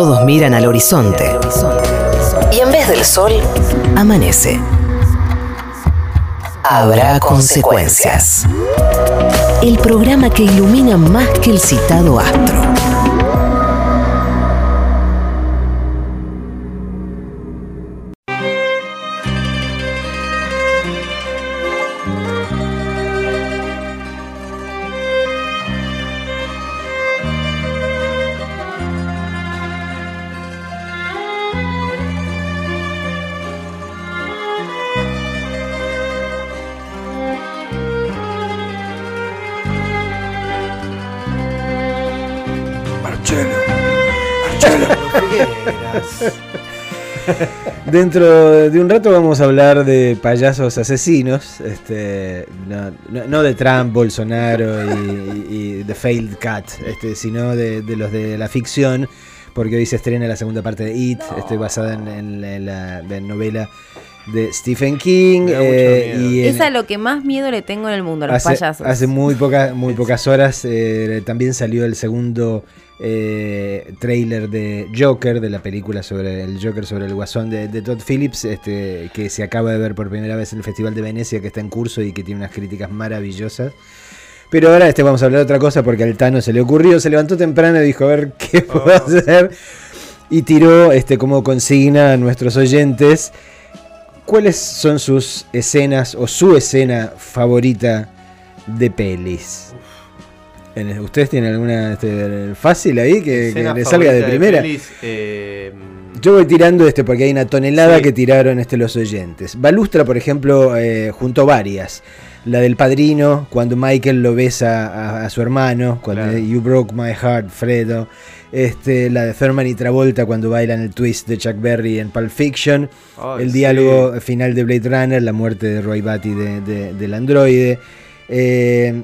Todos miran al horizonte. Y en vez del sol, amanece. Habrá consecuencias. El programa que ilumina más que el citado astro. Dentro de un rato vamos a hablar de payasos asesinos, este, no, de Trump, Bolsonaro y, de Failed Cat, este, sino de, los de la ficción, porque hoy se estrena la segunda parte de It, estoy basada en, la, novela de Stephen King. Eh, y es a lo que más miedo le tengo en el mundo, a los payasos. Hace muy, muy pocas horas eh, también salió el segundo eh, trailer de Joker, de la película sobre el Joker, sobre el guasón de, Todd Phillips, este, que se acaba de ver por primera vez en el Festival de Venecia, que está en curso y que tiene unas críticas maravillosas. Pero ahora este vamos a hablar de otra cosa porque al Tano se le ocurrió, se levantó temprano y dijo, a ver qué puedo oh. hacer. Y tiró este, como consigna a nuestros oyentes cuáles son sus escenas o su escena favorita de pelis. ¿Ustedes tienen alguna este, fácil ahí que, le salga de primera? Eh, Yo voy tirando este porque hay una tonelada que tiraron este, los oyentes. Balustra, por ejemplo, eh, junto varias. La del padrino, cuando Michael lo besa a, su hermano, cuando You Broke My Heart, Fredo. Este, la de Thurman y Travolta cuando bailan el twist de Chuck Berry en Pulp Fiction. el diálogo final de Blade Runner, la muerte de Roy Batty del androide. Eh,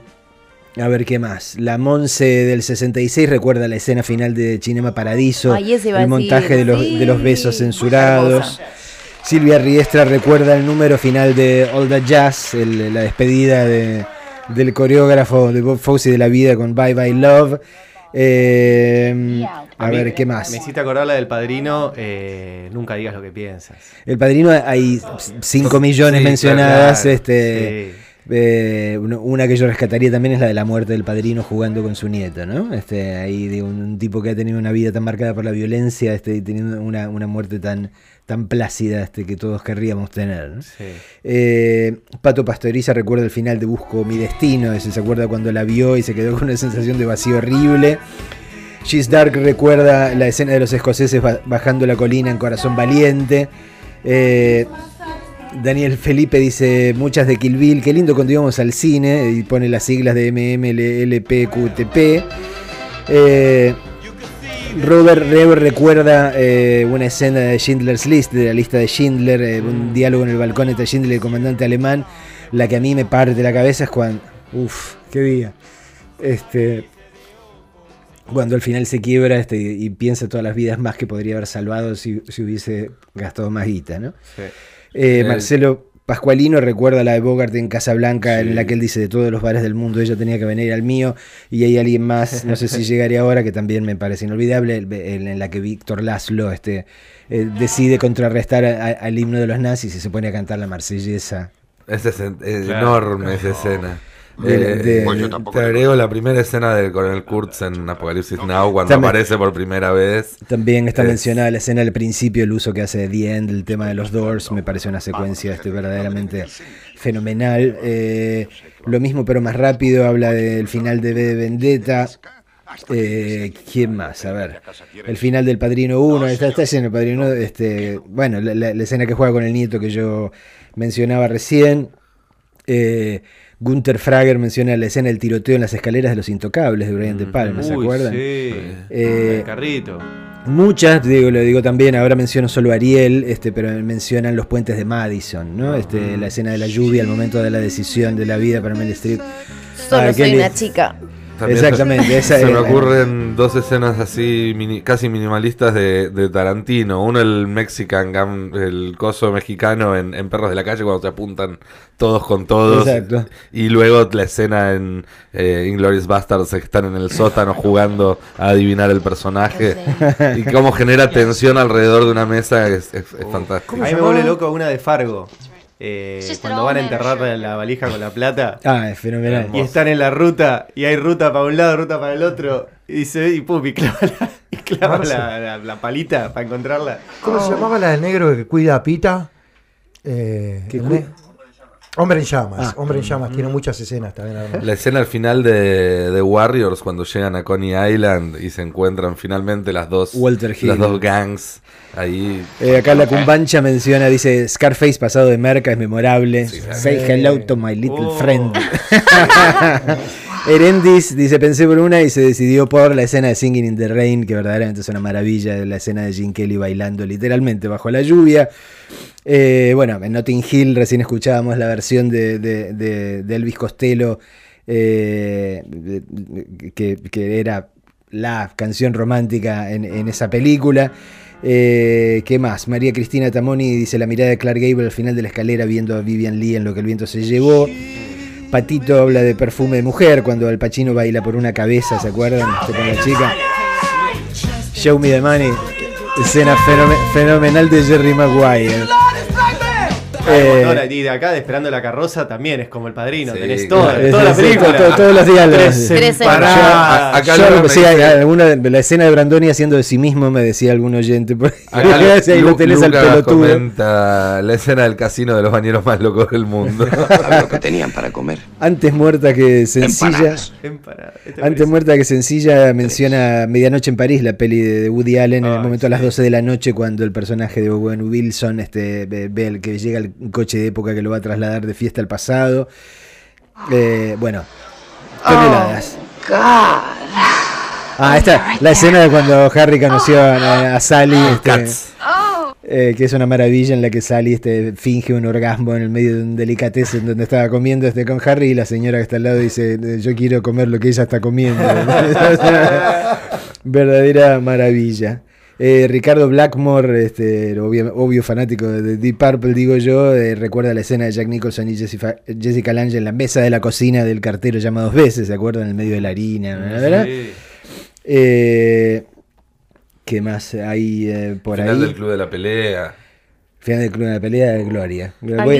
a ver qué más. La Monse del 66 recuerda la escena final de Cinema Paradiso, el montaje de los, de los, besos censurados. Silvia Riestra recuerda el número final de All That Jazz, la despedida del coreógrafo de Bob Fosse de la vida con Bye Bye Love. Eh, a, ver, ¿qué más? Me hiciste acordar la del padrino, eh, nunca digas lo que piensas. El padrino hay 5 millones mencionadas. este, eh, una que yo rescataría también es la de la muerte del padrino jugando con su nieto, ¿no? Este, ahí de un, tipo que ha tenido una vida tan marcada por la violencia, este, teniendo una, muerte tan, tan plácida este, que todos querríamos tener. Eh, Pato Pastoriza recuerda el final de Busco mi destino, se acuerda cuando la vio y se quedó con una sensación de vacío horrible. She's Dark recuerda la escena de los escoceses bajando la colina en Corazón Valiente. Eh, Daniel Felipe dice muchas de Kill Bill, qué lindo cuando íbamos al cine y pone las siglas de MMLPQTP. Eh, Robert Reber recuerda eh, una escena de Schindler's List, de la lista de Schindler, eh, un diálogo en el balcón entre Schindler y el comandante alemán. La que a mí me parte la cabeza es cuando. Uf, qué día. Este. Cuando al final se quiebra este, y piensa todas las vidas más que podría haber salvado si, si hubiese gastado más guita, ¿no? Sí. Eh, Marcelo Pascualino recuerda la de Bogart en Casablanca, en la que él dice de todos los bares del mundo ella tenía que venir al mío y hay alguien más, no sé si llegaría ahora, que también me parece inolvidable, en la que Víctor Laszlo este, eh, decide contrarrestar al himno de los nazis y se pone a cantar la marsellesa. Es, enorme esa escena. Eh, te agrego la primera escena del coronel Kurtz en Apocalipsis Now cuando aparece por primera vez. También está mencionada la escena al principio, el uso que hace The End, el tema de los Doors, me parece una secuencia este, verdaderamente fenomenal. Eh, lo mismo pero más rápido, habla del final de B Vendetta. Eh, ¿Quién más? A ver. El final del Padrino 1. Está, está el Padrino. Este, bueno, la, escena que juega con el nieto que yo mencionaba recién. Eh, Gunther Frager menciona la escena del tiroteo en las escaleras de los intocables de Brian De Palma, ¿se acuerdan? Sí, eh, carrito. Muchas, digo, lo digo también, ahora menciono solo Ariel, este, pero mencionan los puentes de Madison, ¿no? Este, La escena de la lluvia, el momento de la decisión de la vida para Mel Streep. Solo ah, soy una chica. Exactamente. se, me ocurren dos escenas así casi minimalistas de, Tarantino. Uno el Mexican el coso mexicano en, Perros de la Calle cuando se apuntan todos con todos. Exacto. Y luego la escena en eh, Inglorious Bastards que están en el sótano jugando a adivinar el personaje. y cómo genera tensión alrededor de una mesa es, fantástico. A mí me vuelve loco una de Fargo. Eh, cuando van a enterrar la valija con la plata. Ah, es fenomenal. Y están en la ruta, y hay ruta para un lado, ruta para el otro, y se y pum, y clava la, la, palita para encontrarla. ¿Cómo se llamaba la de negro que cuida a Pita? Eh, Hombre en llamas, ah. Hombre en llamas, tiene muchas escenas también. La escena al final de, de, Warriors, cuando llegan a Coney Island y se encuentran finalmente las dos, las dos gangs ahí. Eh, acá la cumbancha menciona, dice, Scarface pasado de merca es memorable. Say hello to my little oh. friend. Erendis dice, pensé por una y se decidió por la escena de Singing in the Rain, que verdaderamente es una maravilla, la escena de Jim Kelly bailando literalmente bajo la lluvia. Eh, bueno, en Notting Hill recién escuchábamos la versión de, Elvis Costello, eh, que, era la canción romántica en, esa película. Eh, ¿Qué más? María Cristina Tamoni dice la mirada de Clark Gable al final de la escalera viendo a Vivian Lee en lo que el viento se llevó. Patito habla de perfume de mujer cuando Al Pacino baila por una cabeza, ¿se acuerdan? Con la chica. Show me the money. Escena fenomenal de Jerry Maguire. Eh, y de acá, de Esperando la Carroza, también es como el padrino. tenés toda, la película. todos los diálogos. Acá yo, sí, hay alguna, la escena de Brandoni haciendo de sí mismo, me decía algún oyente. Acá lo, lo tenés al pelotudo. comenta la escena del casino de los bañeros más locos del mundo. lo que tenían para comer. Antes muerta que sencilla. Este antes muerta que sencilla menciona Medianoche en París, la peli de Woody Allen, en el momento a las 12 de la noche, cuando el personaje de Owen Wilson este, ve el que llega al un coche de época que lo va a trasladar de fiesta al pasado. Eh, bueno, toneladas. Oh, ah, esta, la escena de cuando Harry conoció a, Sally, este, eh, que es una maravilla en la que Sally este, finge un orgasmo en el medio de un delicatessen donde estaba comiendo este con Harry y la señora que está al lado dice, yo quiero comer lo que ella está comiendo. Verdadera maravilla. Eh, Ricardo Blackmore, este, obvio, fanático de Deep Purple, digo yo, eh, recuerda la escena de Jack Nicholson y Jessica, Lange en la mesa de la cocina del cartero llama dos veces, ¿se acuerdan? En el medio de la harina, ¿verdad? Eh, ¿Qué más hay por ahí? Final del Club de la Pelea. Final del Club de la Pelea de Gloria.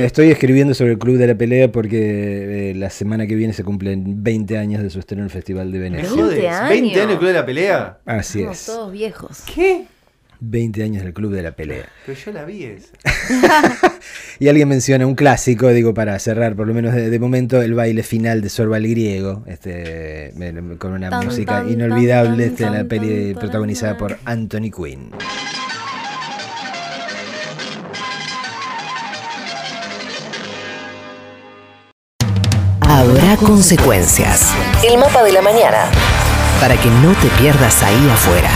estoy escribiendo sobre el Club de la Pelea porque la semana que viene se cumplen 20 años de su estreno en el Festival de Venecia. ¿20 años? ¿20 años del Club de la Pelea? Así Somos es. todos viejos. ¿Qué? 20 años del Club de la Pelea. Pero yo la vi esa. y alguien menciona un clásico, digo, para cerrar, por lo menos de, momento, el baile final de Sorba el Griego, este, con una música inolvidable, este, la peli protagonizada por Anthony Quinn. Consecuencias. El mapa de la mañana. Para que no te pierdas ahí afuera.